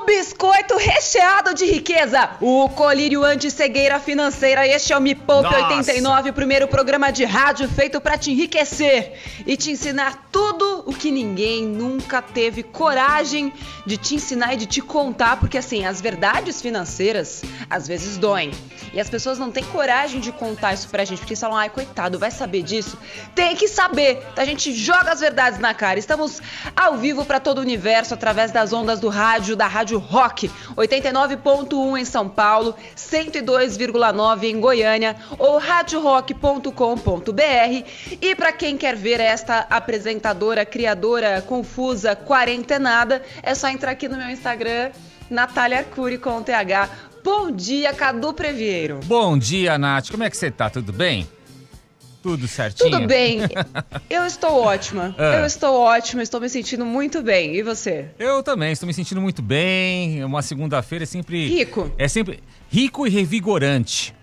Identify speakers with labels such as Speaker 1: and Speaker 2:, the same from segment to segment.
Speaker 1: O biscoito recheado de riqueza, o colírio anti-cegueira financeira. Este é o Me Poupe
Speaker 2: Nossa.
Speaker 1: 89, o primeiro programa de rádio feito para te enriquecer e te ensinar tudo o que ninguém nunca teve coragem de te ensinar e de te contar, porque assim, as verdades financeiras às vezes doem. E as pessoas não têm coragem de contar isso pra gente, porque eles falam, ai, coitado, vai saber disso? Tem que saber. A gente joga as verdades na cara. Estamos ao vivo para todo o universo através das ondas do rádio, da Rádio Rock, 89.1 em São Paulo, 102,9 em Goiânia ou radiorock.com.br. E para quem quer ver esta apresentadora, criadora, confusa, quarentenada, é só entrar aqui no meu Instagram, Natália Arcuri com TH. Bom dia, Cadu Previeiro.
Speaker 3: Bom dia, Nath. Como é que você tá? Tudo bem? Tudo certinho?
Speaker 1: Tudo bem. Eu estou ótima.
Speaker 3: Ah.
Speaker 1: Eu estou ótima, estou me sentindo muito bem. E você?
Speaker 3: Eu também, estou me sentindo muito bem. Uma segunda-feira é sempre.
Speaker 1: Rico.
Speaker 3: É sempre rico e revigorante.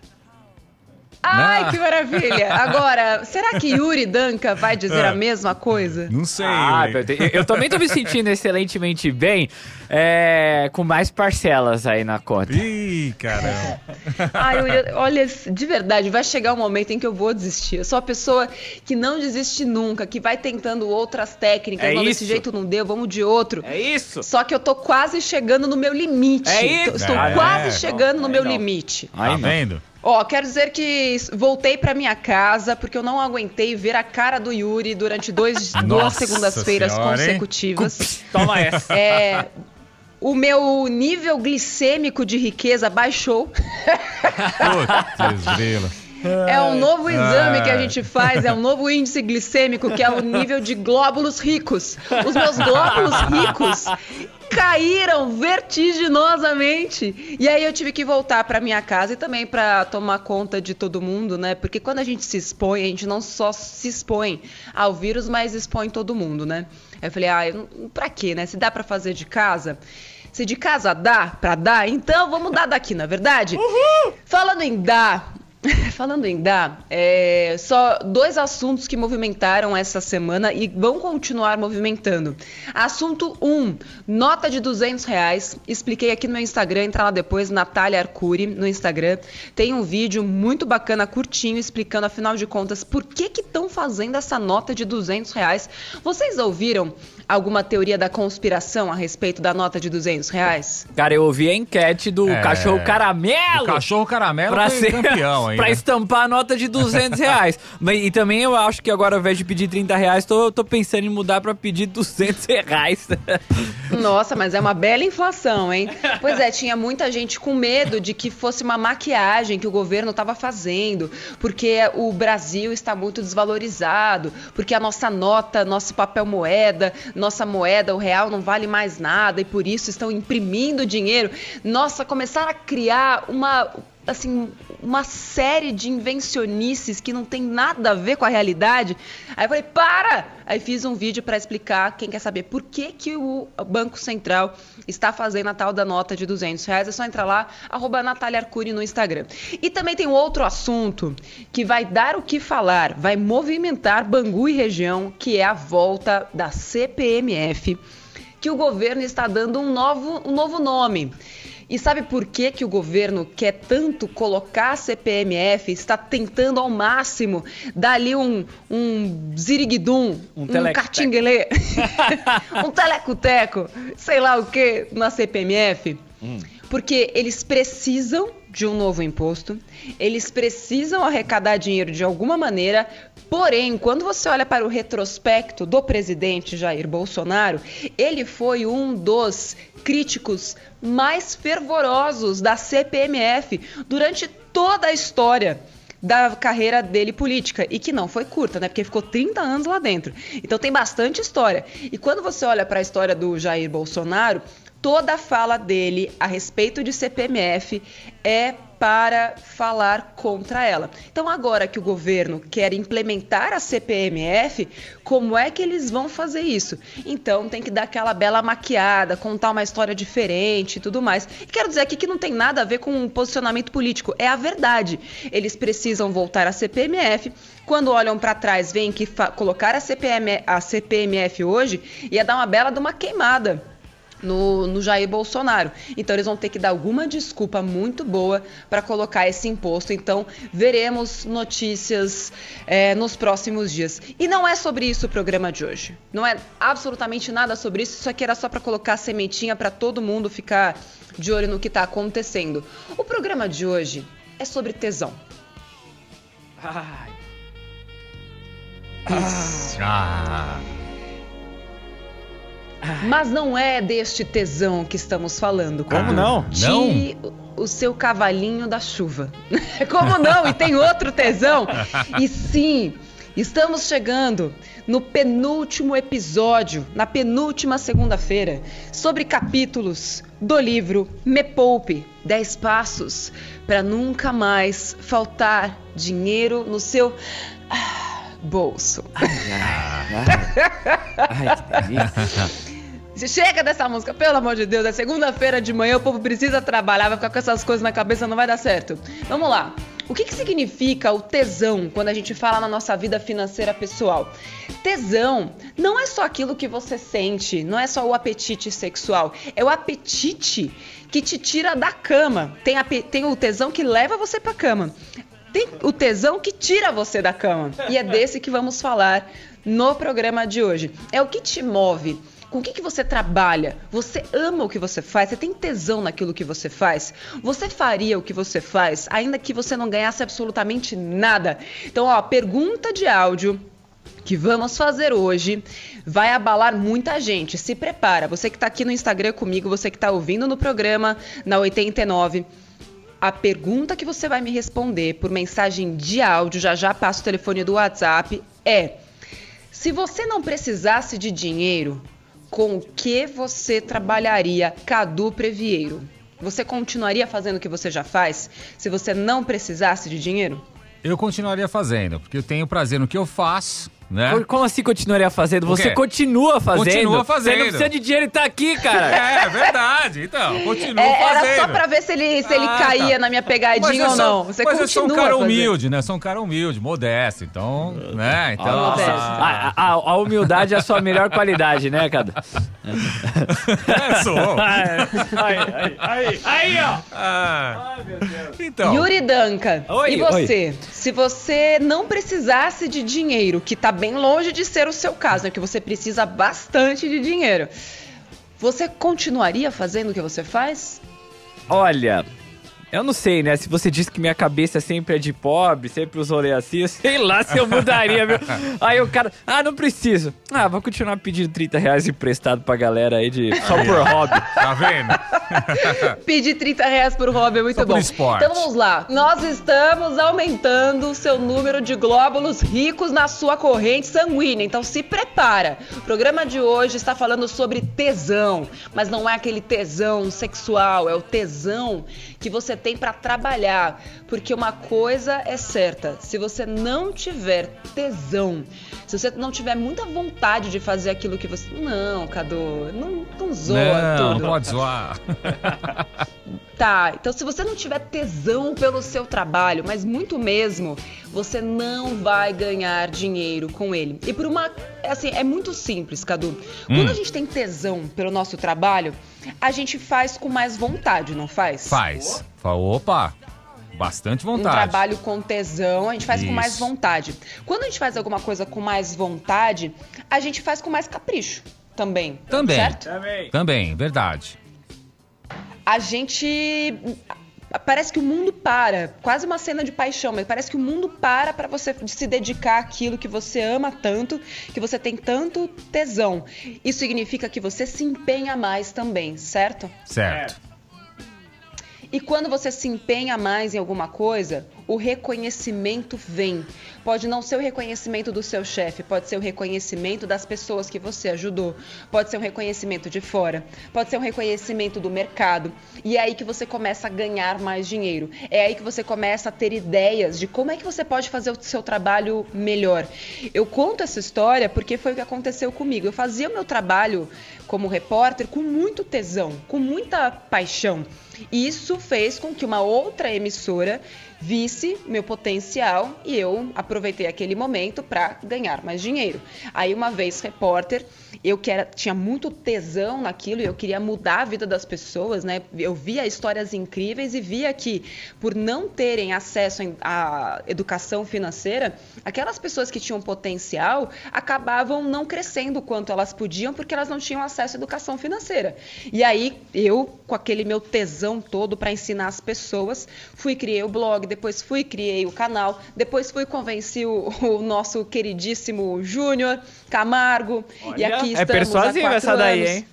Speaker 1: Ai,
Speaker 3: Não.
Speaker 1: que maravilha! Agora, será que Yuri Danca vai dizer
Speaker 3: Ah.
Speaker 1: a mesma coisa?
Speaker 3: Não sei.
Speaker 4: Ah, eu, eu- também tô me sentindo excelentemente bem, é, com mais parcelas aí na conta.
Speaker 3: Ih, caramba.
Speaker 1: Ai, Yuri, olha, de verdade, vai chegar um momento em que eu vou desistir. Eu sou a pessoa que não desiste nunca, que vai tentando outras técnicas.
Speaker 4: É
Speaker 1: não,
Speaker 4: isso.
Speaker 1: desse jeito não deu, vamos de outro.
Speaker 4: É isso?
Speaker 1: Só que eu tô quase chegando no meu limite.
Speaker 4: É isso.
Speaker 1: Estou
Speaker 3: É,
Speaker 1: quase
Speaker 3: é.
Speaker 1: chegando no meu
Speaker 4: não.
Speaker 1: limite.
Speaker 3: Tá vendo?
Speaker 1: Ó, quero dizer que voltei pra minha casa porque eu não aguentei ver a cara do Yuri durante dois, duas segundas-feiras
Speaker 3: hein?
Speaker 1: consecutivas.
Speaker 4: Toma essa.
Speaker 1: É, o meu nível glicêmico de riqueza baixou.
Speaker 3: Putz, grila.
Speaker 1: É um novo exame que a gente faz, é um novo índice glicêmico, que é o nível de glóbulos ricos. Os meus glóbulos ricos caíram vertiginosamente. E aí eu tive que voltar para minha casa e também para tomar conta de todo mundo, né? Porque quando a gente se expõe, a gente não só se expõe ao vírus, mas expõe todo mundo, né? Aí eu falei, ah, pra quê, né? Se dá para fazer de casa, se de casa dá pra dar, então vamos dar daqui, na verdade? Falando em dar, falando em dar, é, só dois assuntos que movimentaram essa semana e vão continuar movimentando. Assunto 1, um, nota de 200 reais. Expliquei aqui no meu Instagram, entra lá depois, Natália Arcuri, no Instagram. Tem um vídeo muito bacana, curtinho, explicando, afinal de contas, por que que estão fazendo essa nota de 200 reais. Vocês ouviram alguma teoria da conspiração a respeito da nota de 200 reais?
Speaker 4: Cara, eu ouvi a enquete do
Speaker 3: É.
Speaker 4: cachorro caramelo.
Speaker 3: O cachorro caramelo
Speaker 4: Pra,
Speaker 3: foi
Speaker 4: ser,
Speaker 3: campeão aí.
Speaker 4: pra
Speaker 3: né?
Speaker 4: estampar a nota de 200 reais. Mas, e também eu acho que agora, ao invés de pedir 30 reais, tô, tô pensando em mudar pra pedir 200 reais.
Speaker 1: Nossa, mas é uma bela inflação, hein? Pois é, tinha muita gente com medo de que fosse uma maquiagem que o governo estava fazendo, porque o Brasil está muito desvalorizado, porque a nossa nota, nosso papel moeda, nossa moeda, o real não vale mais nada e por isso estão imprimindo dinheiro. Nossa, começaram a criar uma assim, uma série de invencionices que não tem nada a ver com a realidade. Aí eu falei, para! Aí fiz um vídeo para explicar, quem quer saber por que, que o Banco Central está fazendo a tal da nota de 200 reais, é só entrar lá, arroba Natália Arcuri no Instagram. E também tem um outro assunto que vai dar o que falar, vai movimentar Bangu e região, que é a volta da CPMF, que o governo está dando um novo, um novo nome. E sabe por que, que o governo quer tanto colocar a CPMF, está tentando ao máximo dar ali um, um ziriguidum,
Speaker 4: Um
Speaker 1: um, catinguelê, um telecoteco, sei lá o que, na CPMF? Porque eles precisam de um novo imposto, eles precisam arrecadar dinheiro de alguma maneira, porém, quando você olha para o retrospecto do presidente Jair Bolsonaro, ele foi um dos críticos mais fervorosos da CPMF durante toda a história da carreira dele política e que não foi curta, né? Porque ficou 30 anos lá dentro. Então tem bastante história. E quando você olha para a história do Jair Bolsonaro, toda a fala dele a respeito de CPMF é para falar contra ela. Então, agora que o governo quer implementar a CPMF, como é que eles vão fazer isso? Então, tem que dar aquela bela maquiada, contar uma história diferente e tudo mais. E quero dizer aqui que não tem nada a ver com um posicionamento político, é a verdade. Eles precisam voltar à CPMF. Quando olham para trás, veem que colocar a, a CPMF hoje ia dar uma bela de uma queimada no, no, Jair Bolsonaro. Então eles vão ter que dar alguma desculpa muito boa para colocar esse imposto. Então veremos notícias é, nos próximos dias. E não é sobre isso o programa de hoje. Não é absolutamente nada sobre isso. Isso aqui era só para colocar sementinha para todo mundo ficar de olho no que está acontecendo. O programa de hoje é sobre tesão.
Speaker 4: Ai.
Speaker 1: Ah. Mas não é deste tesão que estamos falando.
Speaker 4: Como não?
Speaker 1: De o seu cavalinho da chuva. Como não? E tem outro tesão. E sim, estamos chegando no penúltimo episódio, na penúltima segunda-feira, sobre capítulos do livro Me Poupe 10 Passos para Nunca Mais Faltar Dinheiro no seu ah, bolso. Ai, ai, ai, ai que delícia. Chega dessa música, pelo amor de Deus. É segunda-feira de manhã, o povo precisa trabalhar, vai ficar com essas coisas na cabeça, não vai dar certo. Vamos lá. O que, que significa o tesão quando a gente fala na nossa vida financeira pessoal? Tesão não é só aquilo que você sente, não é só o apetite sexual, é o apetite que te tira da cama. Tem, tem o tesão que leva você pra cama. Tem o tesão que tira você da cama. E é desse que vamos falar no programa de hoje. É o que te move com o que, que você trabalha? Você ama o que você faz? Você tem tesão naquilo que você faz? Você faria o que você faz, ainda que você não ganhasse absolutamente nada? Então, ó, pergunta de áudio que vamos fazer hoje vai abalar muita gente. Se prepara. Você que está aqui no Instagram comigo, você que está ouvindo no programa na 89. A pergunta que você vai me responder por mensagem de áudio, já já passo o telefone do WhatsApp, é: se você não precisasse de dinheiro, com o que você trabalharia, Cadu Previeiro? Você continuaria fazendo o que você já faz se você não precisasse de dinheiro?
Speaker 3: Eu continuaria fazendo, porque eu tenho prazer no que eu faço né?
Speaker 4: Como assim continuaria fazendo? Você continua fazendo.
Speaker 3: Continua fazendo. Você
Speaker 4: não precisa de dinheiro e tá aqui, cara.
Speaker 3: É, verdade. Então, continua é,
Speaker 1: fazendo.
Speaker 3: Era
Speaker 1: só pra ver se ele, se ele ah, caía tá. na minha pegadinha ou não. Você
Speaker 3: mas
Speaker 1: continua
Speaker 3: eu sou um cara humilde, né? Sou um cara humilde, modesto. Então, né? Então,
Speaker 4: Nossa. A, a, a, humildade é a sua melhor qualidade, né, Cadu?
Speaker 3: é, sou.
Speaker 4: Aí, aí, aí, aí, ó.
Speaker 1: Ah. Ai, meu Deus. Então. Yuri Danca. Oi, e você? Oi. Se você não precisasse de dinheiro, que tá bem longe de ser o seu caso, né? Que você precisa bastante de dinheiro. Você continuaria fazendo o que você faz?
Speaker 4: Olha, eu não sei, né? Se você disse que minha cabeça sempre é de pobre, sempre os rolês assim, eu sei lá se eu mudaria, meu. Aí o cara, ah, não preciso. Ah, vou continuar pedindo 30 reais emprestado pra galera aí de só por hobby.
Speaker 3: Tá vendo?
Speaker 1: Pedir 30 reais por hobby é muito
Speaker 3: só
Speaker 1: bom.
Speaker 3: esporte.
Speaker 1: Então vamos lá. Nós estamos aumentando o seu número de glóbulos ricos na sua corrente sanguínea. Então se prepara. O programa de hoje está falando sobre tesão, mas não é aquele tesão sexual, é o tesão que você tem para trabalhar, porque uma coisa é certa, se você não tiver tesão, se você não tiver muita vontade de fazer aquilo que você, não, Cadu, não, não zoa
Speaker 3: não,
Speaker 1: tudo.
Speaker 3: Não pode zoar.
Speaker 1: Tá, então se você não tiver tesão pelo seu trabalho, mas muito mesmo, você não vai ganhar dinheiro com ele. E por uma. Assim, é muito simples, Cadu. Quando hum. a gente tem tesão pelo nosso trabalho, a gente faz com mais vontade, não faz?
Speaker 3: Faz. Opa! Bastante vontade.
Speaker 1: Um trabalho com tesão, a gente faz Isso. com mais vontade. Quando a gente faz alguma coisa com mais vontade, a gente faz com mais capricho também.
Speaker 3: Também.
Speaker 1: Certo?
Speaker 3: Também. Também, verdade.
Speaker 1: A gente parece que o mundo para, quase uma cena de paixão, mas parece que o mundo para para você se dedicar àquilo que você ama tanto, que você tem tanto tesão. Isso significa que você se empenha mais também, certo?
Speaker 3: Certo.
Speaker 1: E quando você se empenha mais em alguma coisa, o reconhecimento vem. Pode não ser o reconhecimento do seu chefe, pode ser o reconhecimento das pessoas que você ajudou, pode ser um reconhecimento de fora, pode ser um reconhecimento do mercado. E é aí que você começa a ganhar mais dinheiro. É aí que você começa a ter ideias de como é que você pode fazer o seu trabalho melhor. Eu conto essa história porque foi o que aconteceu comigo. Eu fazia o meu trabalho como repórter com muito tesão, com muita paixão. Isso fez com que uma outra emissora visse meu potencial e eu aproveitei aquele momento para ganhar mais dinheiro. Aí, uma vez repórter, eu que era, tinha muito tesão naquilo e eu queria mudar a vida das pessoas, né? Eu via histórias incríveis e via que, por não terem acesso à educação financeira, aquelas pessoas que tinham potencial acabavam não crescendo quanto elas podiam porque elas não tinham acesso à educação financeira. E aí, eu, com aquele meu tesão todo para ensinar as pessoas, fui criei o blog, depois fui criei o canal, depois fui convenci o, o nosso queridíssimo Júnior Camargo
Speaker 4: Olha,
Speaker 1: e aqui
Speaker 4: é
Speaker 1: estamos
Speaker 4: persuasiva
Speaker 1: há quatro
Speaker 4: essa daí,
Speaker 1: anos.
Speaker 4: hein?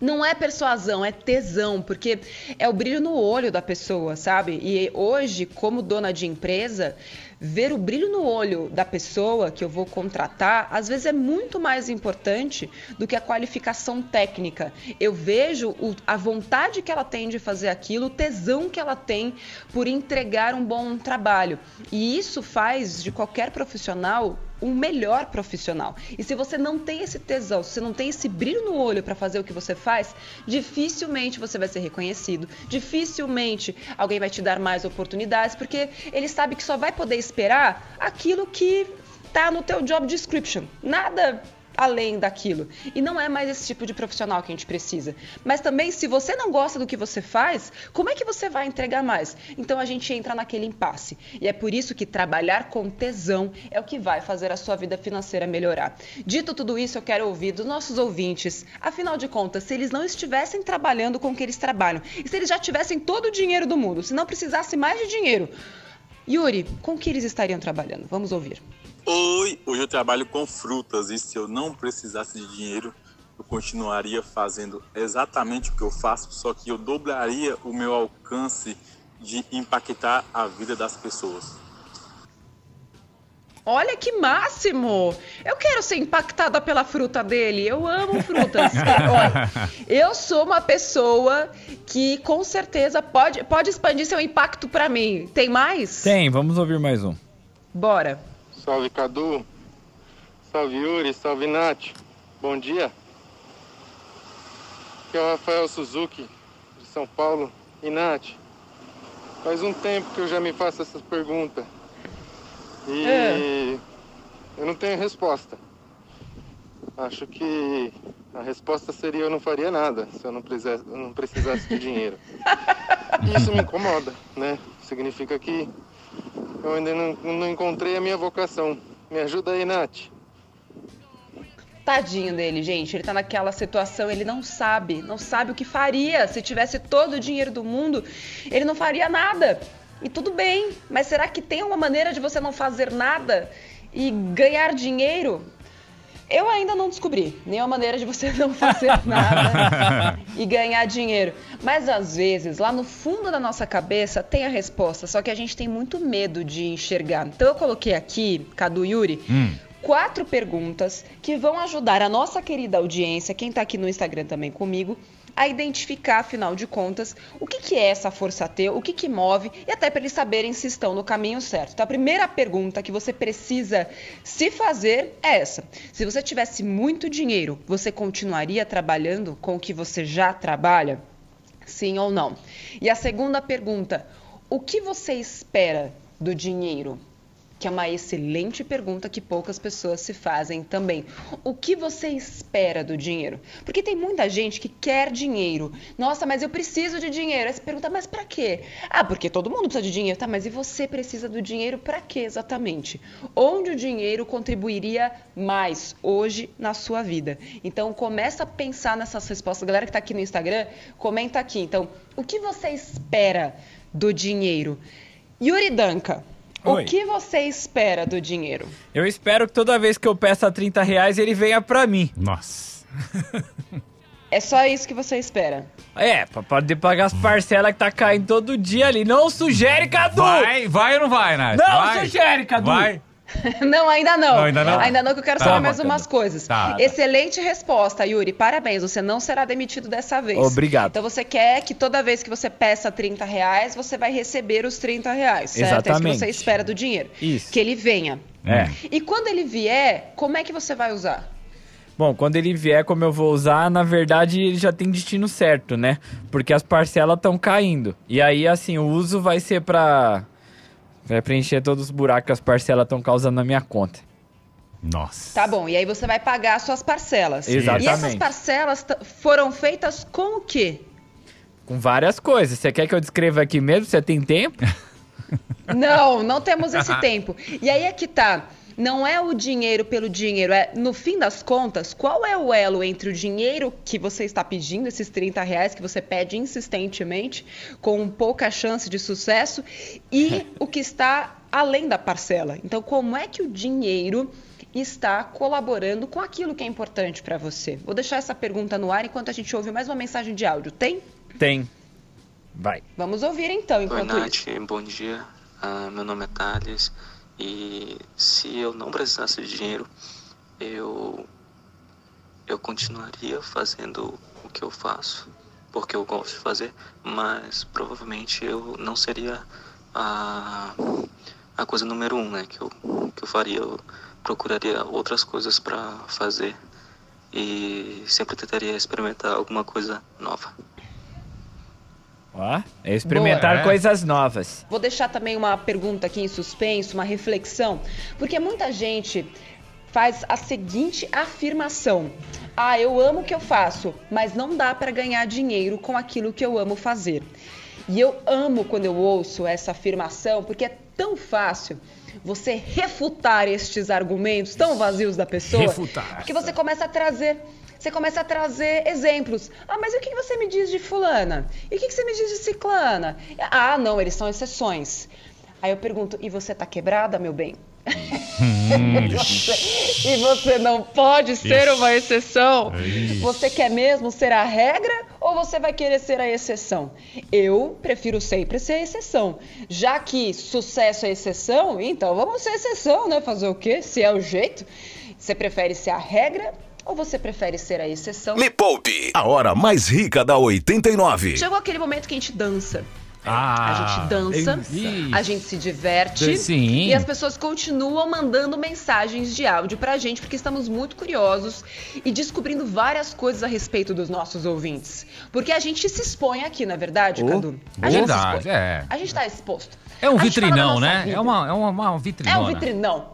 Speaker 1: Não é persuasão, é tesão, porque é o brilho no olho da pessoa, sabe? E hoje, como dona de empresa, ver o brilho no olho da pessoa que eu vou contratar, às vezes é muito mais importante do que a qualificação técnica. Eu vejo o, a vontade que ela tem de fazer aquilo, o tesão que ela tem por entregar um bom trabalho. E isso faz de qualquer profissional um melhor profissional. E se você não tem esse tesão, se você não tem esse brilho no olho para fazer o que você faz, dificilmente você vai ser reconhecido, dificilmente alguém vai te dar mais oportunidades, porque ele sabe que só vai poder esperar aquilo que tá no teu job description. Nada além daquilo. E não é mais esse tipo de profissional que a gente precisa. Mas também, se você não gosta do que você faz, como é que você vai entregar mais? Então a gente entra naquele impasse. E é por isso que trabalhar com tesão é o que vai fazer a sua vida financeira melhorar. Dito tudo isso, eu quero ouvir dos nossos ouvintes. Afinal de contas, se eles não estivessem trabalhando com o que eles trabalham, e se eles já tivessem todo o dinheiro do mundo, se não precisasse mais de dinheiro, Yuri, com que eles estariam trabalhando? Vamos ouvir.
Speaker 5: Oi, hoje eu trabalho com frutas e se eu não precisasse de dinheiro, eu continuaria fazendo exatamente o que eu faço, só que eu dobraria o meu alcance de impactar a vida das pessoas.
Speaker 1: Olha que máximo! Eu quero ser impactada pela fruta dele. Eu amo frutas. Olha, eu sou uma pessoa que com certeza pode, pode expandir seu impacto para mim. Tem mais?
Speaker 4: Tem, vamos ouvir mais um.
Speaker 1: Bora.
Speaker 6: Salve Cadu, salve Yuri, salve Nath, bom dia. Aqui é o Rafael Suzuki, de São Paulo. E Nath, faz um tempo que eu já me faço essas perguntas. E
Speaker 1: É.
Speaker 6: eu não tenho resposta. Acho que a resposta seria eu não faria nada se eu não precisasse, eu não precisasse de dinheiro. Isso me incomoda, né? Significa que eu ainda não, não encontrei a minha vocação. Me ajuda aí, Nath.
Speaker 1: Tadinho dele, gente. Ele tá naquela situação, ele não sabe, não sabe o que faria. Se tivesse todo o dinheiro do mundo, ele não faria nada. E tudo bem, mas será que tem uma maneira de você não fazer nada e ganhar dinheiro? Eu ainda não descobri nenhuma maneira de você não fazer nada e ganhar dinheiro. Mas às vezes, lá no fundo da nossa cabeça, tem a resposta, só que a gente tem muito medo de enxergar. Então eu coloquei aqui, Cadu Yuri, quatro perguntas que vão ajudar a nossa querida audiência, quem tá aqui no Instagram também comigo, a identificar, afinal de contas, o que, que é essa força T, o que, que move e até para eles saberem se estão no caminho certo. Então, a primeira pergunta que você precisa se fazer é essa: se você tivesse muito dinheiro, você continuaria trabalhando com o que você já trabalha? Sim ou não? E a segunda pergunta: o que você espera do dinheiro? Que é uma excelente pergunta que poucas pessoas se fazem também. O que você espera do dinheiro? Porque tem muita gente que quer dinheiro. Nossa, mas eu preciso de dinheiro. Aí você pergunta, mas para quê? Ah, porque todo mundo precisa de dinheiro. Tá, mas e você precisa do dinheiro para quê exatamente? Onde o dinheiro contribuiria mais hoje na sua vida? Então começa a pensar nessas respostas. Galera que tá aqui no Instagram, comenta aqui. Então, o que você espera do dinheiro? Yuri Danca,
Speaker 4: Oi.
Speaker 1: o que você espera do dinheiro?
Speaker 4: Eu espero que toda vez que eu peça 30 reais ele venha pra mim.
Speaker 3: Nossa.
Speaker 1: É só isso que você espera.
Speaker 4: É, pra poder pagar as parcelas que tá caindo todo dia ali. Não sugere, Cadu!
Speaker 3: Vai, vai ou não vai, Nath?
Speaker 4: Não
Speaker 3: vai.
Speaker 4: sugere, Cadu!
Speaker 3: Vai.
Speaker 1: Não, ainda não.
Speaker 3: Não, ainda não?
Speaker 1: Ainda não, que eu quero
Speaker 3: Tá,
Speaker 1: saber mais
Speaker 3: bacana.
Speaker 1: umas coisas.
Speaker 3: Tá.
Speaker 1: Excelente resposta, Yuri. Parabéns. Você não será demitido dessa vez.
Speaker 4: Obrigado.
Speaker 1: Então você quer que toda vez que você peça 30 reais, você vai receber os 30 reais, certo? É isso
Speaker 4: Exatamente.
Speaker 1: que você espera do dinheiro.
Speaker 4: Isso.
Speaker 1: Que ele venha.
Speaker 4: É.
Speaker 1: E quando ele vier, como é que você vai usar?
Speaker 4: Bom, quando ele vier, como eu vou usar, na verdade ele já tem destino certo, né? Porque as parcelas estão caindo. E aí, assim, o uso vai ser pra. Vai preencher todos os buracos que as parcelas estão causando na minha conta.
Speaker 3: Nossa.
Speaker 1: Tá bom, e aí você vai pagar as suas parcelas.
Speaker 4: Exatamente.
Speaker 1: E essas parcelas foram feitas com o quê?
Speaker 4: Com várias coisas. Você quer que eu descreva aqui mesmo? Você tem tempo?
Speaker 1: Não, não temos esse tempo. E aí é que tá. Não é o dinheiro pelo dinheiro, é no fim das contas, qual é o elo entre o dinheiro que você está pedindo, esses 30 reais que você pede insistentemente, com pouca chance de sucesso, e o que está além da parcela. Então, como é que o dinheiro está colaborando com aquilo que é importante para você? Vou deixar essa pergunta no ar enquanto a gente ouve mais uma mensagem de áudio. Tem?
Speaker 4: Tem. Vai.
Speaker 1: Vamos ouvir então,
Speaker 7: Oi,
Speaker 1: enquanto
Speaker 7: Nath,
Speaker 1: isso.
Speaker 7: bom dia. Ah, meu nome é Thales e se eu não precisasse de dinheiro, eu, eu continuaria fazendo o que eu faço, porque eu gosto de fazer, mas provavelmente eu não seria a, a coisa número um né, que, eu, que eu faria. Eu procuraria outras coisas para fazer e sempre tentaria experimentar alguma coisa nova.
Speaker 4: Ó, é experimentar
Speaker 3: Boa, é.
Speaker 4: coisas novas.
Speaker 1: Vou deixar também uma pergunta aqui em suspenso, uma reflexão, porque muita gente faz a seguinte afirmação: Ah, eu amo o que eu faço, mas não dá para ganhar dinheiro com aquilo que eu amo fazer. E eu amo quando eu ouço essa afirmação, porque é tão fácil você refutar estes argumentos tão vazios da pessoa,
Speaker 3: Refutar.
Speaker 1: que você começa a trazer você começa a trazer exemplos. Ah, mas o que você me diz de fulana? E o que você me diz de ciclana? Ah, não, eles são exceções. Aí eu pergunto, e você tá quebrada, meu bem? e, você, e você não pode ser uma exceção? Você quer mesmo ser a regra ou você vai querer ser a exceção? Eu prefiro sempre ser a exceção. Já que sucesso é exceção, então vamos ser exceção, né? Fazer o quê? Se é o jeito. Você prefere ser a regra ou você prefere ser a exceção?
Speaker 2: Me Poupe, a hora mais rica da 89.
Speaker 1: Chegou aquele momento que a gente dança.
Speaker 3: Ah,
Speaker 1: A gente dança,
Speaker 3: Ixi.
Speaker 1: a gente se diverte
Speaker 3: sim.
Speaker 1: e as pessoas continuam mandando mensagens de áudio pra gente porque estamos muito curiosos e descobrindo várias coisas a respeito dos nossos ouvintes. Porque a gente se expõe aqui, na verdade,
Speaker 4: Oh,
Speaker 1: Cadu? A gente se
Speaker 3: verdade,
Speaker 1: expõe.
Speaker 3: é.
Speaker 1: A gente tá exposto.
Speaker 3: É um vitrinão, né?
Speaker 1: vida.
Speaker 3: É uma, é uma, uma
Speaker 1: É um vitrinão.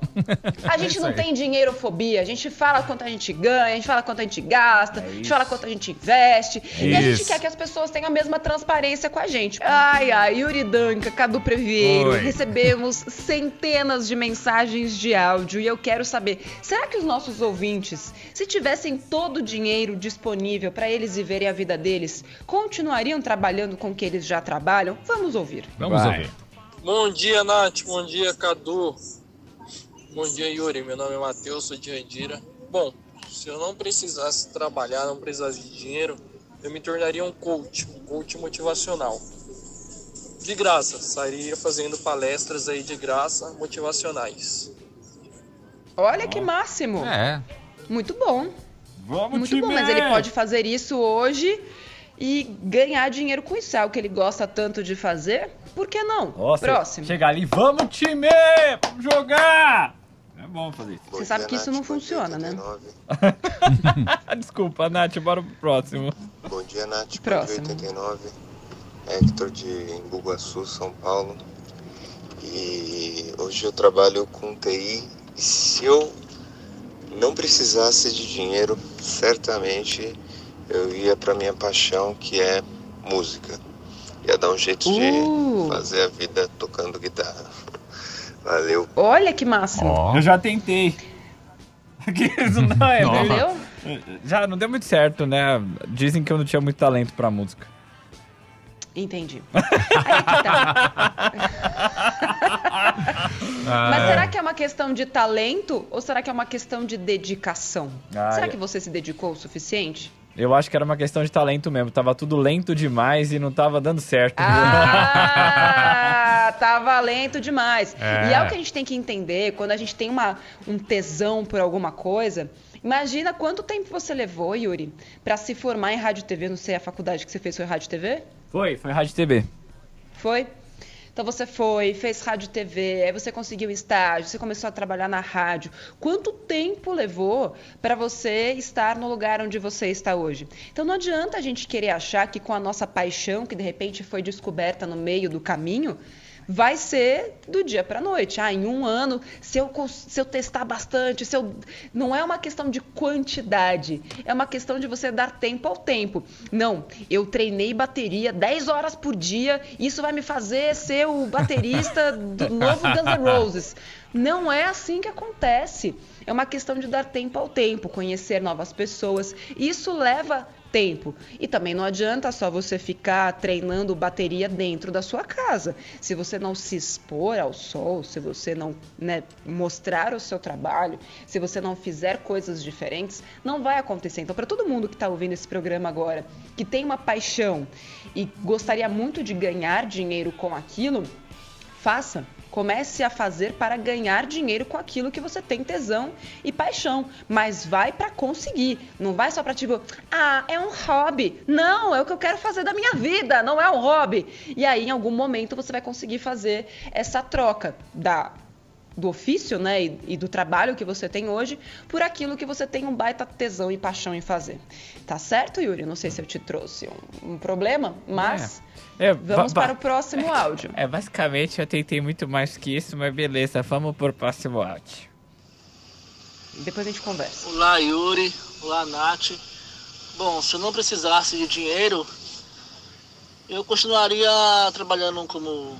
Speaker 1: A gente
Speaker 3: isso
Speaker 1: não tem dinheirofobia. A gente fala quanto a gente ganha, a gente fala quanto a gente gasta, a gente fala quanto a gente investe. E a gente
Speaker 3: Isso.
Speaker 1: quer que as pessoas tenham a mesma transparência com a gente. Ai, ai, Yuri Danca, Cadu Previeiro,
Speaker 3: Oi.
Speaker 1: recebemos centenas de mensagens de áudio e eu quero saber, será que os nossos ouvintes, se tivessem todo o dinheiro disponível para eles viverem a vida deles, continuariam trabalhando com o que eles já trabalham? Vamos ouvir.
Speaker 3: Vamos
Speaker 4: Vai.
Speaker 3: ouvir.
Speaker 8: Bom dia, Nath. Bom dia, Cadu. Bom dia, Yuri. Meu nome é Matheus, sou de Andira. Bom, se eu não precisasse trabalhar, não precisasse de dinheiro, eu me tornaria um coach, um coach motivacional. De graça, sairia fazendo palestras aí de graça, motivacionais.
Speaker 1: Olha que máximo.
Speaker 3: É.
Speaker 1: Muito bom.
Speaker 4: Vamos,
Speaker 1: Muito bom, mas ele pode fazer isso hoje e ganhar dinheiro com isso. É algo que ele gosta tanto de fazer. Por que não?
Speaker 4: Nossa,
Speaker 1: Próximo.
Speaker 4: Chegar ali, vamos time! Vamos jogar! É bom fazer isso.
Speaker 1: Você sabe que isso não funciona, né?
Speaker 4: Desculpa, Nath, bora pro próximo.
Speaker 6: Bom dia, Nath.
Speaker 1: Próximo.
Speaker 6: Bom dia, 89. Hector de Embu-Guaçu, São Paulo. E hoje eu trabalho com TI. E se eu não precisasse de dinheiro, certamente eu ia para minha paixão, que é música. Ia dar um jeito de
Speaker 1: Uh.
Speaker 6: fazer a vida tocando guitarra. Valeu.
Speaker 1: Olha que máximo.
Speaker 3: Ó.
Speaker 4: Eu já tentei. Isso não é.
Speaker 1: Entendeu?
Speaker 4: Já não deu muito certo, né? Dizem que eu não tinha muito talento pra música.
Speaker 1: Entendi. Aí que tá.
Speaker 3: Ah,
Speaker 1: Mas será que é uma questão de talento ou será que é uma questão de dedicação?
Speaker 4: Ah,
Speaker 1: será
Speaker 4: é.
Speaker 1: que você se dedicou o suficiente?
Speaker 4: Eu acho que era uma questão de talento mesmo. Tava tudo lento demais e não tava dando certo.
Speaker 1: Ah, tava lento demais.
Speaker 3: É.
Speaker 1: E é o que a gente tem que entender quando a gente tem uma, um tesão por alguma coisa. Imagina quanto tempo você levou, Yuri, pra se formar em rádio e TV. Não sei, a faculdade que você fez foi rádio e TV?
Speaker 4: Foi, foi Rádio TV.
Speaker 1: Foi? Então você foi, fez rádio TV, aí você conseguiu estágio, você começou a trabalhar na rádio. Quanto tempo levou para você estar no lugar onde você está hoje? Então não adianta a gente querer achar que com a nossa paixão, que de repente foi descoberta no meio do caminho, vai ser do dia para noite. Ah, em um ano, se eu, se eu testar bastante, se eu... não é uma questão de quantidade, é uma questão de você dar tempo ao tempo. Não, eu treinei bateria 10 horas por dia, isso vai me fazer ser o baterista do novo Guns N' Roses. Não é assim que acontece. É uma questão de dar tempo ao tempo, conhecer novas pessoas. Isso leva tempo. E também não adianta só você ficar treinando bateria dentro da sua casa. Se você não se expor ao sol, se você não né, mostrar o seu trabalho, se você não fizer coisas diferentes, não vai acontecer. Então, para todo mundo que está ouvindo esse programa agora, que tem uma paixão e gostaria muito de ganhar dinheiro com aquilo, faça. Comece a fazer para ganhar dinheiro com aquilo que você tem tesão e paixão, mas vai para conseguir. Não vai só para tipo, ah, é um hobby. Não, é o que eu quero fazer da minha vida, não é um hobby. E aí em algum momento você vai conseguir fazer essa troca da do ofício, né, e, e do trabalho que você tem hoje, por aquilo que você tem um baita tesão e paixão em fazer. Tá certo, Yuri? Não sei se eu te trouxe um, um problema, mas
Speaker 4: É,
Speaker 1: vamos para o próximo áudio.
Speaker 4: É, basicamente eu tentei muito mais que isso, mas beleza, vamos pro próximo áudio.
Speaker 1: Depois a gente conversa.
Speaker 9: Olá, Yuri. Olá, Nath. Bom, se eu não precisasse de dinheiro, eu continuaria trabalhando como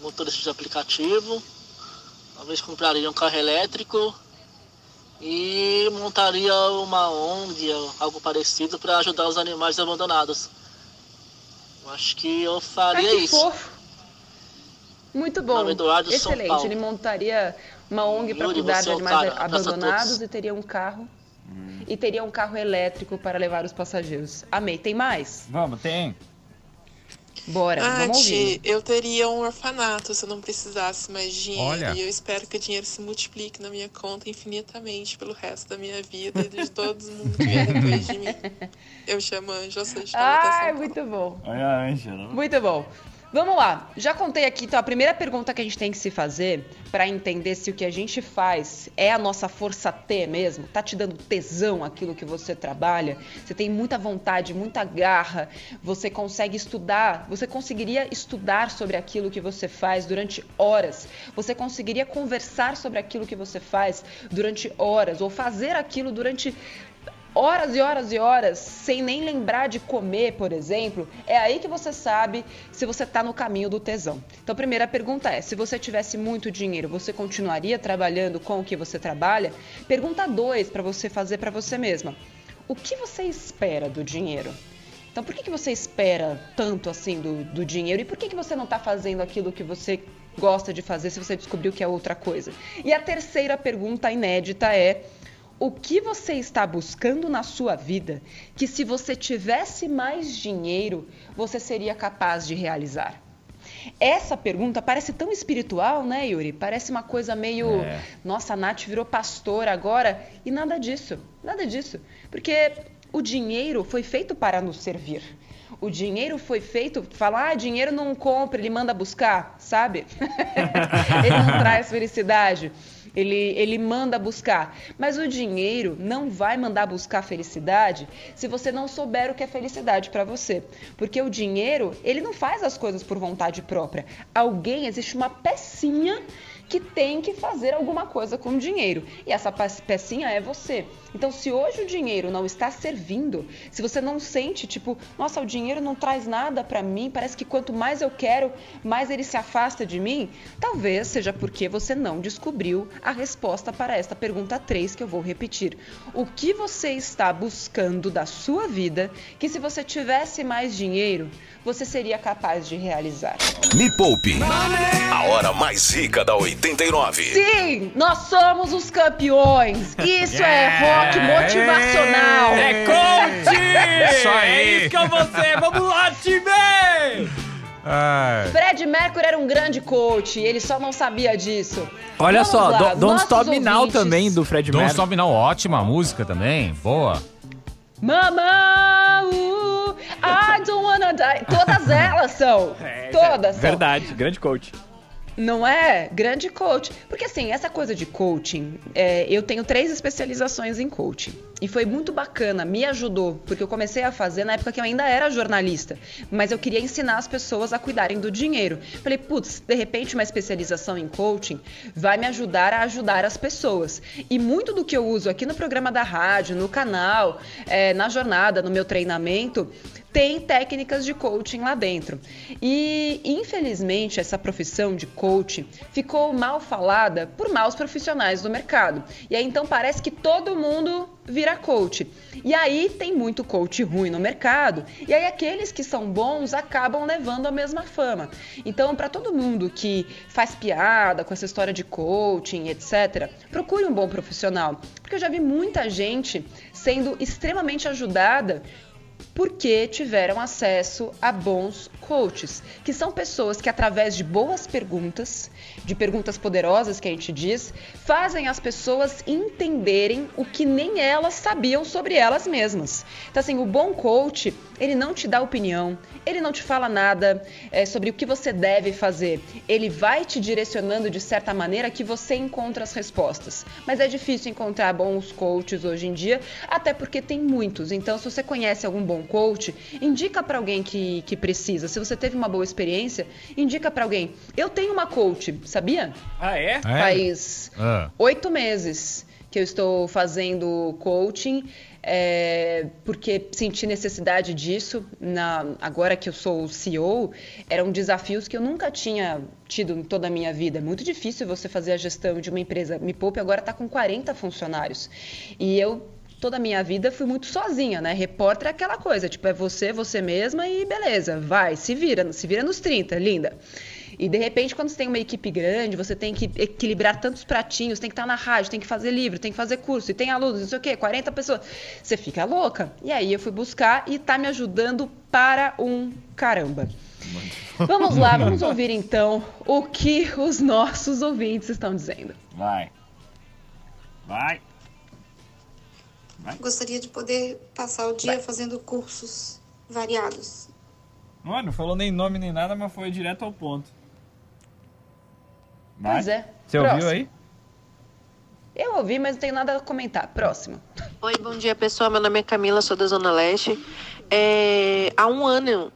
Speaker 9: motorista de aplicativo. Talvez compraria um carro elétrico e montaria uma ONG, ou algo parecido, para ajudar os animais abandonados. Eu acho que eu
Speaker 1: Ai,
Speaker 9: faria
Speaker 1: que
Speaker 9: isso.
Speaker 1: fofo. Muito bom.
Speaker 9: Nome Eduardo, São
Speaker 1: Excelente.
Speaker 9: Paulo.
Speaker 1: Ele montaria uma ONG para cuidar de
Speaker 9: é o
Speaker 1: animais
Speaker 9: cara.
Speaker 1: Abandonados e teria um carro. E teria um carro elétrico para levar os passageiros. Amei. Tem mais?
Speaker 3: Vamos, tem.
Speaker 1: Bora, vamos
Speaker 10: Nath,
Speaker 1: ouvir.
Speaker 10: eu teria um orfanato se eu não precisasse mais de dinheiro.
Speaker 3: Olha.
Speaker 10: E eu espero que o dinheiro se multiplique na minha conta infinitamente pelo resto da minha vida e de todo mundo que vier depois de mim. Eu chamo Anjo, eu sou de
Speaker 1: Ai, muito bom.
Speaker 3: Olha a Ângela.
Speaker 1: Muito bom. Vamos lá. Já contei aqui, então a primeira pergunta que a gente tem que se fazer para entender se o que a gente faz é a nossa força T mesmo, tá te dando tesão aquilo que você trabalha, você tem muita vontade, muita garra, você consegue estudar, você conseguiria estudar sobre aquilo que você faz durante horas, você conseguiria conversar sobre aquilo que você faz durante horas? Ou fazer aquilo durante horas e horas e horas sem nem lembrar de comer, por exemplo, é aí que você sabe se você está no caminho do tesão. Então, a primeira pergunta é: se você tivesse muito dinheiro, você continuaria trabalhando com o que você trabalha? Pergunta 2 para você fazer para você mesma: o que você espera do dinheiro? Então, por que, que você espera tanto assim do, do dinheiro e por que, que você não está fazendo aquilo que você gosta de fazer se você descobriu que é outra coisa? E a terceira pergunta inédita é: o que você está buscando na sua vida que, se você tivesse mais dinheiro, você seria capaz de realizar? Essa pergunta parece tão espiritual, né, Yuri? Parece uma coisa meio.
Speaker 3: É.
Speaker 1: Nossa, a Nath virou pastora agora. E nada disso. Nada disso. Porque o dinheiro foi feito para nos servir. O dinheiro foi feito. Falar, ah, dinheiro não compra, ele manda buscar, sabe? ele não traz felicidade. Ele, ele manda buscar. Mas o dinheiro não vai mandar buscar felicidade se você não souber o que é felicidade para você. Porque o dinheiro, ele não faz as coisas por vontade própria. Alguém, existe uma pecinha que tem que fazer alguma coisa com o dinheiro. E essa pe- pecinha é você. Então, se hoje o dinheiro não está servindo, se você não sente, tipo, nossa, o dinheiro não traz nada para mim, parece que quanto mais eu quero, mais ele se afasta de mim, talvez seja porque você não descobriu a resposta para esta pergunta 3 que eu vou repetir. O que você está buscando da sua vida que se você tivesse mais dinheiro, você seria capaz de realizar?
Speaker 2: Me Poupe. A hora mais rica da 89.
Speaker 1: Sim, nós somos os campeões. Isso é rock motivacional.
Speaker 4: É coach!
Speaker 3: Isso aí.
Speaker 4: É isso que eu vou ser. Vamos lá, time!
Speaker 3: Ai.
Speaker 1: Fred Mercury era um grande coach, ele só não sabia disso.
Speaker 4: Olha
Speaker 1: Vamos
Speaker 4: só,
Speaker 1: lá,
Speaker 4: Do- Don't
Speaker 1: nossos
Speaker 4: Stop Me Now também, do Fred
Speaker 3: Don't
Speaker 4: Mercury.
Speaker 3: Stop Now, ótima música também. Boa.
Speaker 1: Mama, uh, I don't wanna die. Todas elas são. Todas são.
Speaker 4: É, Verdade, grande coach.
Speaker 1: Não é? Grande coach. Porque assim, essa coisa de coaching, é, eu tenho três especializações em coaching. E foi muito bacana, me ajudou, porque eu comecei a fazer na época que eu ainda era jornalista. Mas eu queria ensinar as pessoas a cuidarem do dinheiro. Falei, putz, de repente uma especialização em coaching vai me ajudar a ajudar as pessoas. E muito do que eu uso aqui no programa da rádio, no canal, é, na jornada, no meu treinamento, tem técnicas de coaching lá dentro. E, infelizmente, essa profissão de coaching ficou mal falada por maus profissionais do mercado. E aí, então, parece que todo mundo vira coach. E aí, tem muito coach ruim no mercado. E aí, aqueles que são bons acabam levando a mesma fama. Então, para todo mundo que faz piada com essa história de coaching, etc., procure um bom profissional. Porque eu já vi muita gente sendo extremamente ajudada porque tiveram acesso a bons coaches, que são pessoas que, através de boas perguntas, de perguntas poderosas que a gente diz, fazem as pessoas entenderem o que nem elas sabiam sobre elas mesmas. Então, assim, o bom coach, ele não te dá opinião, ele não te fala nada é, sobre o que você deve fazer. Ele vai te direcionando de certa maneira que você encontra as respostas. Mas é difícil encontrar bons coaches hoje em dia, até porque tem muitos. Então, se você conhece algum bom coach, indica para alguém que, que precisa. Se você teve uma boa experiência, indica para alguém. Eu tenho uma coach, sabia?
Speaker 4: Ah, é?
Speaker 1: Faz
Speaker 3: Ah.
Speaker 1: oito meses que eu estou fazendo coaching, é, porque senti necessidade disso. Na, agora que eu sou CEO, eram desafios que eu nunca tinha tido em toda a minha vida. É muito difícil você fazer a gestão de uma empresa. Me Poupe agora está com 40 funcionários. E eu toda a minha vida fui muito sozinha, né? Repórter é aquela coisa, tipo, é você, você mesma e beleza, vai, se vira, se vira nos 30, linda. E de repente, quando você tem uma equipe grande, você tem que equilibrar tantos pratinhos, tem que estar na rádio, tem que fazer livro, tem que fazer curso, e tem alunos, não sei o quê, 40 pessoas. Você fica louca. E aí eu fui buscar e tá me ajudando para um caramba. Vamos lá, vamos ouvir então o que os nossos ouvintes estão dizendo.
Speaker 4: Vai. Vai.
Speaker 11: Gostaria de poder passar o dia fazendo cursos variados.
Speaker 4: Mano, não falou nem nome nem nada, mas foi direto ao ponto. Vai.
Speaker 1: Pois é.
Speaker 4: Você ouviu
Speaker 1: Próximo.
Speaker 4: aí?
Speaker 1: Eu ouvi, mas não tenho nada a comentar. Próximo.
Speaker 12: Oi, bom dia pessoal. Meu nome é Camila, sou da Zona Leste. É, há um ano,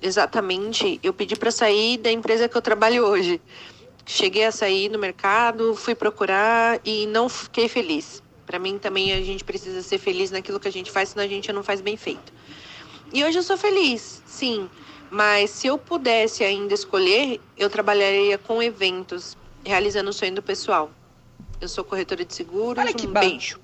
Speaker 12: exatamente, eu pedi para sair da empresa que eu trabalho hoje. Cheguei a sair no mercado, fui procurar e não fiquei feliz. Para mim também a gente precisa ser feliz naquilo que a gente faz, senão a gente não faz bem feito. E hoje eu sou feliz, sim. Mas se eu pudesse ainda escolher, eu trabalharia com eventos, realizando o sonho do pessoal. Eu sou corretora de seguros,
Speaker 1: Olha que
Speaker 12: um beijo.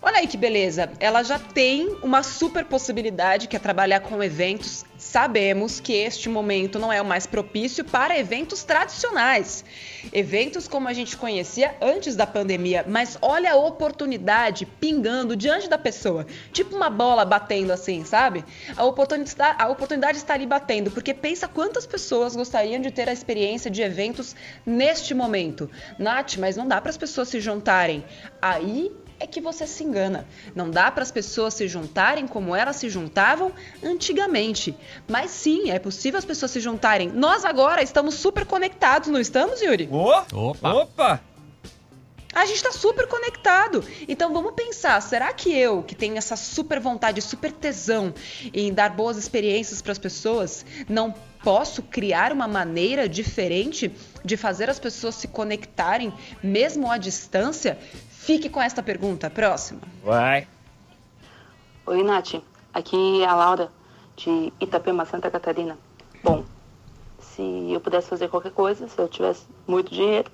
Speaker 1: Olha aí que beleza. Ela já tem uma super possibilidade que é trabalhar com eventos. Sabemos que este momento não é o mais propício para eventos tradicionais. Eventos como a gente conhecia antes da pandemia, mas olha a oportunidade pingando diante da pessoa. Tipo uma bola batendo assim, sabe? A oportunidade, a oportunidade está ali batendo, porque pensa quantas pessoas gostariam de ter a experiência de eventos neste momento. Nath, mas não dá para as pessoas se juntarem. Aí é que você se engana. Não dá para as pessoas se juntarem como elas se juntavam antigamente. Mas sim, é possível as pessoas se juntarem. Nós agora estamos super conectados, não estamos, Yuri?
Speaker 3: Opa!
Speaker 4: Opa!
Speaker 1: A gente está super conectado. Então vamos pensar, será que eu, que tenho essa super vontade, super tesão em dar boas experiências para as pessoas, não posso criar uma maneira diferente de fazer as pessoas se conectarem, mesmo à distância? Fique com esta pergunta. Próxima.
Speaker 4: Vai.
Speaker 13: Oi, Nath. Aqui é a Laura, de Itapema, Santa Catarina. Bom, se eu pudesse fazer qualquer coisa, se eu tivesse muito dinheiro,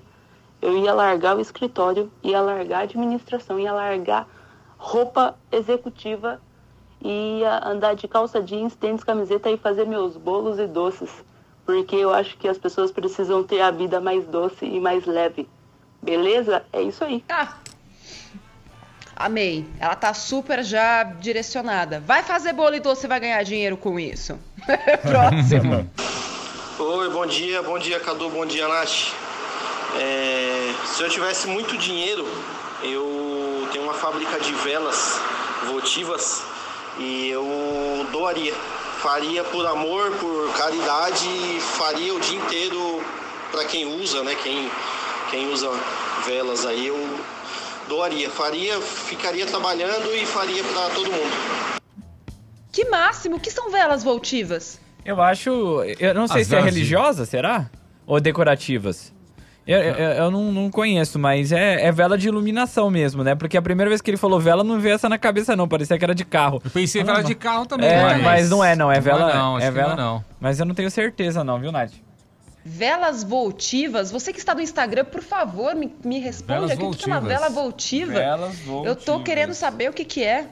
Speaker 13: eu ia largar o escritório, ia largar a administração, ia largar roupa executiva, ia andar de calça jeans, tênis, camiseta e fazer meus bolos e doces. porque eu acho que as pessoas precisam ter a vida mais doce e mais leve. Beleza? É isso aí.
Speaker 1: Ah. Amei. Ela tá super já direcionada. Vai fazer bolo e doce, vai ganhar dinheiro com isso. Próximo.
Speaker 14: Oi, bom dia, bom dia Cadu, bom dia Nath. É, se eu tivesse muito dinheiro, eu tenho uma fábrica de velas votivas e eu doaria. Faria por amor, por caridade, faria o dia inteiro para quem usa, né? Quem, quem usa velas aí, eu doaria. Faria, ficaria trabalhando e faria para todo mundo.
Speaker 1: Que máximo! O que são velas voltivas?
Speaker 4: Eu acho. Eu não sei
Speaker 3: As
Speaker 4: se é
Speaker 3: de-
Speaker 4: religiosas, será? Ou decorativas? Eu, eu, eu não, não conheço, mas é, é vela de iluminação mesmo, né? Porque a primeira vez que ele falou vela, não veio essa na cabeça, não. Parecia que era de carro. Eu
Speaker 3: pensei vela de carro também,
Speaker 4: É,
Speaker 3: mas-
Speaker 4: mas não é, não. É
Speaker 3: Não é
Speaker 4: vela.
Speaker 3: não,
Speaker 4: é
Speaker 3: não é
Speaker 4: vela.
Speaker 3: não.
Speaker 4: Mas eu não tenho certeza, não, viu, Nath?
Speaker 1: Velas voltivas? Você que está no Instagram, por favor, me, me responda o que que é uma
Speaker 4: voltivas.
Speaker 1: vela voltiva.
Speaker 4: Velas
Speaker 1: Eu tô
Speaker 4: voltivas.
Speaker 1: querendo saber o que que é.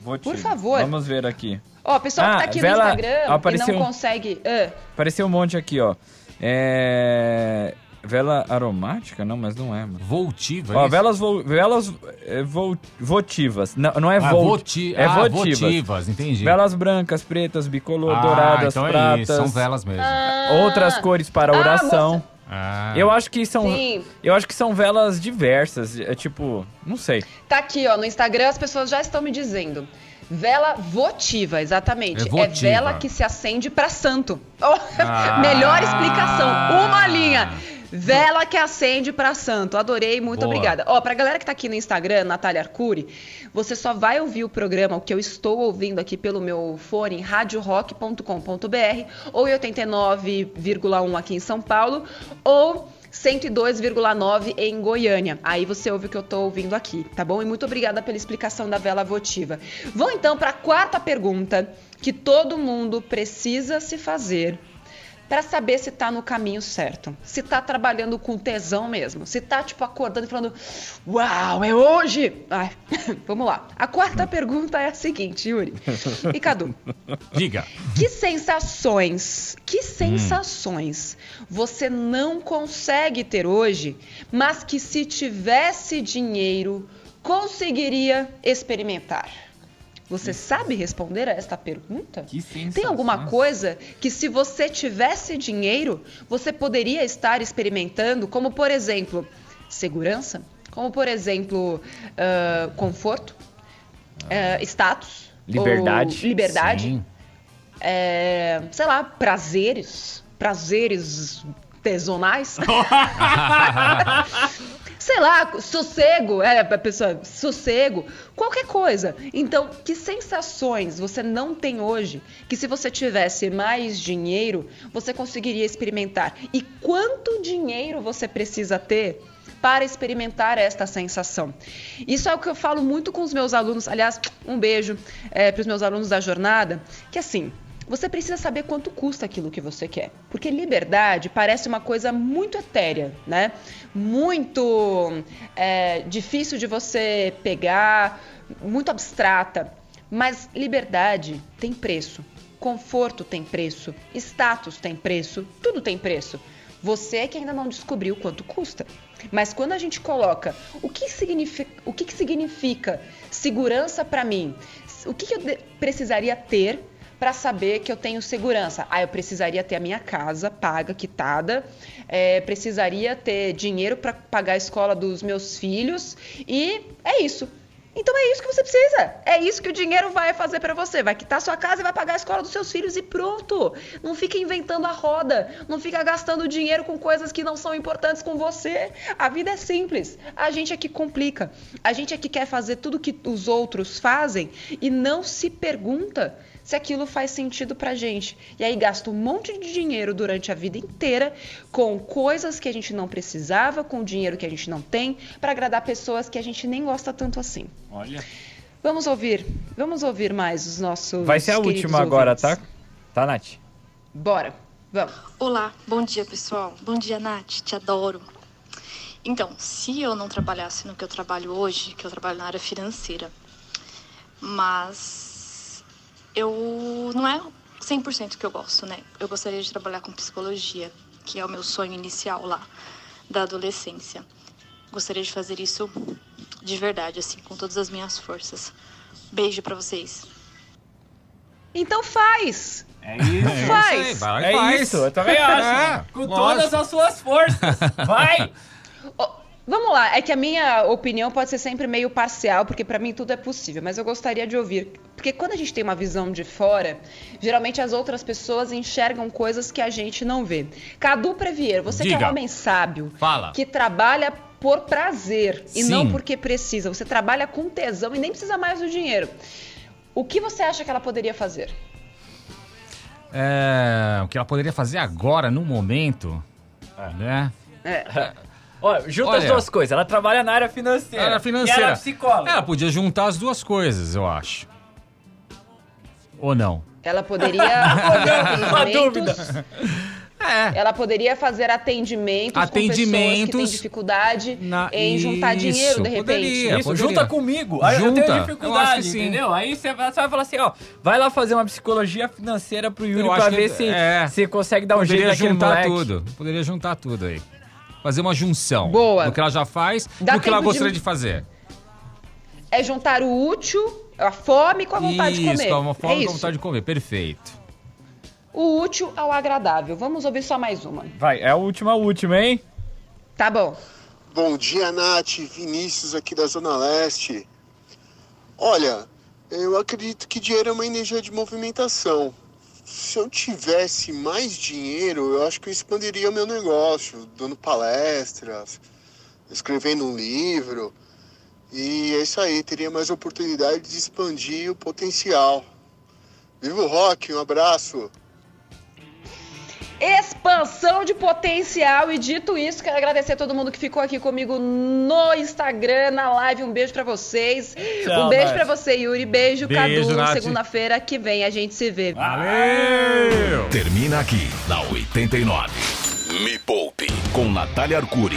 Speaker 4: Votivo.
Speaker 1: Por favor.
Speaker 4: Vamos ver aqui.
Speaker 1: Ó, pessoal que
Speaker 4: Ah,
Speaker 1: tá aqui
Speaker 4: vela-
Speaker 1: no Instagram
Speaker 4: apareceu-
Speaker 1: e não consegue... Ah,
Speaker 4: Apareceu um monte aqui, ó. É. Vela aromática? Não, mas não é, mano.
Speaker 3: Voltiva,
Speaker 4: Ó,
Speaker 3: é
Speaker 4: velas, vo... velas é, vol- votivas. Não, não é
Speaker 3: Ah,
Speaker 4: volt...
Speaker 3: voti-
Speaker 4: É
Speaker 3: ah,
Speaker 4: votivas.
Speaker 3: votivas, entendi.
Speaker 4: Velas brancas, pretas, bicolor,
Speaker 3: Ah,
Speaker 4: douradas,
Speaker 3: então é
Speaker 4: pratas.
Speaker 3: isso, são velas mesmo.
Speaker 4: Outras cores para
Speaker 1: Ah,
Speaker 4: oração.
Speaker 3: Ah.
Speaker 4: Eu acho que são.
Speaker 1: Sim.
Speaker 4: Eu acho que são velas diversas. É tipo, não sei.
Speaker 1: Tá aqui, ó, no Instagram as pessoas já estão me dizendo. Vela votiva, exatamente.
Speaker 4: É votiva.
Speaker 1: vela que se acende pra santo. Oh,
Speaker 4: Ah.
Speaker 1: Melhor explicação. Uma linha. Vela que acende pra santo. Adorei, muito
Speaker 15: Boa.
Speaker 1: obrigada. Ó, pra galera que tá aqui no Instagram, Natália Arcuri, você só vai ouvir o programa, o que eu estou ouvindo aqui pelo meu fone, radiorock.com.br, ou em 89,1 aqui em São Paulo, ou 102,9 em Goiânia. Aí você ouve o que eu tô ouvindo aqui, tá bom? E muito obrigada pela explicação da vela votiva. Vamos então para a quarta pergunta que todo mundo precisa se fazer para saber se tá no caminho certo. Se tá trabalhando com tesão mesmo. Se tá tipo acordando e falando: "Uau, é hoje". Ai, vamos lá. A quarta pergunta é a seguinte, Yuri. E Cadu,
Speaker 3: Diga.
Speaker 1: que sensações, que sensações você não consegue ter hoje, mas que se tivesse dinheiro conseguiria experimentar? Você sabe responder a esta pergunta? Tem alguma coisa que se você tivesse dinheiro, você poderia estar experimentando, como por exemplo, segurança, como por exemplo, ah, conforto, ah, status,
Speaker 4: Liberdade.
Speaker 1: liberdade, é, sei lá, prazeres, prazeres tesonais. sei lá, sossego, é, a pessoa, sossego, qualquer coisa. Então, que sensações você não tem hoje que se você tivesse mais dinheiro, você conseguiria experimentar? E quanto dinheiro você precisa ter para experimentar esta sensação. Isso é o que eu falo muito com os meus alunos. Aliás, um beijo para os meus alunos da jornada, que assim. Você precisa saber quanto custa aquilo que você quer. Porque liberdade parece uma coisa muito etérea, né? Muito é, difícil de você pegar, muito abstrata. Mas liberdade tem preço. Conforto tem preço. Status tem preço. Tudo tem preço. Você é que ainda não descobriu quanto custa. Mas quando a gente coloca o que significa, o que que significa segurança para mim, o que, que eu precisaria ter para saber que eu tenho segurança? Ah, eu precisaria ter a minha casa paga, quitada, é, precisaria ter dinheiro para pagar a escola dos meus filhos e é isso. Então é isso que você precisa. É isso que o dinheiro vai fazer pra você. Vai quitar sua casa e vai pagar a escola dos seus filhos e pronto. Não fica inventando a roda. Não fica gastando dinheiro com coisas que não são importantes com você. A vida é simples. A gente aqui complica. A gente aqui quer fazer tudo que os outros fazem e não se pergunta se aquilo faz sentido pra gente. E aí gasta um monte de dinheiro durante a vida inteira com coisas que a gente não precisava, com dinheiro que a gente não tem, pra agradar pessoas que a gente nem gosta tanto assim.
Speaker 4: Olha.
Speaker 1: Vamos ouvir, vamos ouvir mais os nossos.
Speaker 4: Vai ser a última agora,
Speaker 1: ouvintes.
Speaker 4: tá? Tá, Nath?
Speaker 1: Bora, vamos.
Speaker 15: Olá, bom dia pessoal. Bom dia, Nath, te adoro. Então, se eu não trabalhasse no que eu trabalho hoje, que eu trabalho na área financeira, mas eu não é 100% que eu gosto, né? Eu gostaria de trabalhar com psicologia, que é o meu sonho inicial lá da adolescência. Gostaria de fazer isso de verdade, assim, com todas as minhas forças. Beijo pra vocês.
Speaker 1: Então faz!
Speaker 4: É isso.
Speaker 1: Então faz!
Speaker 3: Vai e
Speaker 4: É
Speaker 3: faz.
Speaker 4: isso, eu também acho.
Speaker 3: É,
Speaker 4: Com
Speaker 3: lógico.
Speaker 4: todas as suas forças. Vai!
Speaker 1: Vamos lá, é que a minha opinião pode ser sempre meio parcial, porque pra mim tudo é possível, mas eu gostaria de ouvir. Porque quando a gente tem uma visão de fora, geralmente as outras pessoas enxergam coisas que a gente não vê. Cadu Previer, você que é
Speaker 3: Diga.
Speaker 1: um homem sábio,
Speaker 3: Fala.
Speaker 1: que trabalha por prazer e
Speaker 3: Sim.
Speaker 1: não porque precisa, você trabalha com tesão e nem precisa mais do dinheiro. O que você acha que ela poderia fazer?
Speaker 3: É, o que ela poderia fazer agora, no momento, né?
Speaker 1: É.
Speaker 4: Ó, junta as
Speaker 3: Olha.
Speaker 4: duas coisas. Ela trabalha na área financeira.
Speaker 3: Era financeira.
Speaker 4: E ela é psicóloga.
Speaker 3: Ela podia juntar as duas coisas, eu acho. Ou não?
Speaker 1: Ela poderia
Speaker 4: Uma dúvida.
Speaker 1: atendimentos. Ela poderia fazer atendimentos, com pessoas que têm
Speaker 3: Atendimentos
Speaker 1: dificuldade
Speaker 3: na-
Speaker 1: em juntar
Speaker 3: Isso,
Speaker 1: dinheiro de repente.
Speaker 3: poderia.
Speaker 4: Isso, junta comigo. Aí eu
Speaker 3: Junta.
Speaker 4: tenho
Speaker 3: Eu acho
Speaker 4: dificuldade,
Speaker 3: sim.
Speaker 4: entendeu? Aí você vai, falar assim, ó, vai lá fazer uma psicologia financeira pro Yuri
Speaker 3: Eu
Speaker 4: pra
Speaker 3: acho que-
Speaker 4: ver se
Speaker 3: é.
Speaker 4: se consegue dar um jeito
Speaker 3: Poderia
Speaker 4: naquele
Speaker 3: juntar
Speaker 4: moleque.
Speaker 3: tudo. Poderia juntar tudo aí. Fazer uma junção.
Speaker 1: Boa.
Speaker 3: Do que ela já faz,
Speaker 1: Dá
Speaker 3: do que ela
Speaker 1: tempo de-
Speaker 3: gostaria de fazer.
Speaker 1: É juntar o útil, a fome com a vontade de
Speaker 3: Isso,
Speaker 1: comer.
Speaker 3: com a fome
Speaker 1: é
Speaker 3: com a
Speaker 1: isso.
Speaker 3: vontade de comer. Perfeito.
Speaker 1: O útil ao agradável. Vamos ouvir só mais uma.
Speaker 4: Vai, é a última, a última, hein?
Speaker 1: Tá bom.
Speaker 16: Bom dia, Nath. Vinícius aqui da Zona Leste. Olha, eu acredito que dinheiro é uma energia de movimentação. Se eu tivesse mais dinheiro, eu acho que eu expandiria o meu negócio, dando palestras, escrevendo um livro. E é isso aí, teria mais oportunidade de expandir o potencial. Viva o rock, um abraço.
Speaker 1: Expansão de potencial. E dito isso, quero agradecer a todo mundo que ficou aqui comigo no Instagram, na live. Um beijo pra vocês.
Speaker 3: Tchau,
Speaker 1: um beijo pra você, Yuri. Beijo,
Speaker 3: Beijo,
Speaker 1: Cadu. Segunda-feira que vem a gente se vê.
Speaker 3: Valeu!
Speaker 2: Termina aqui, na 89. Me Poupe, com Natália Arcuri.